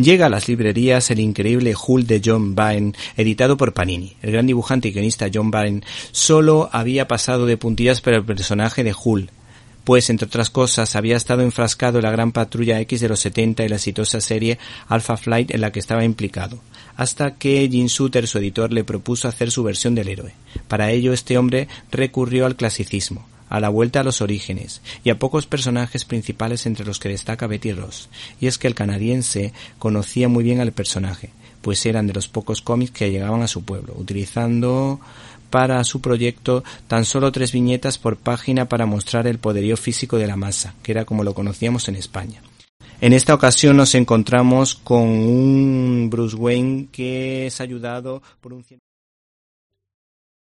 Llega a las librerías el increíble Hulk de John Byrne, editado por Panini. El gran dibujante y guionista John Byrne solo había pasado de puntillas por el personaje de Hulk, pues entre otras cosas había estado enfrascado en la gran patrulla X de los 70 y la exitosa serie Alpha Flight en la que estaba implicado, hasta que Jim Shooter, su editor, le propuso hacer su versión del héroe. Para ello este hombre recurrió al clasicismo, a la vuelta a los orígenes y a pocos personajes principales entre los que destaca Betty Ross. Y es que el canadiense conocía muy bien al personaje, pues eran de los pocos cómics que llegaban a su pueblo, utilizando para su proyecto tan solo tres viñetas por página para mostrar el poderío físico de la masa, que era como lo conocíamos en España. En esta ocasión nos encontramos con un Bruce Wayne que es ayudado por un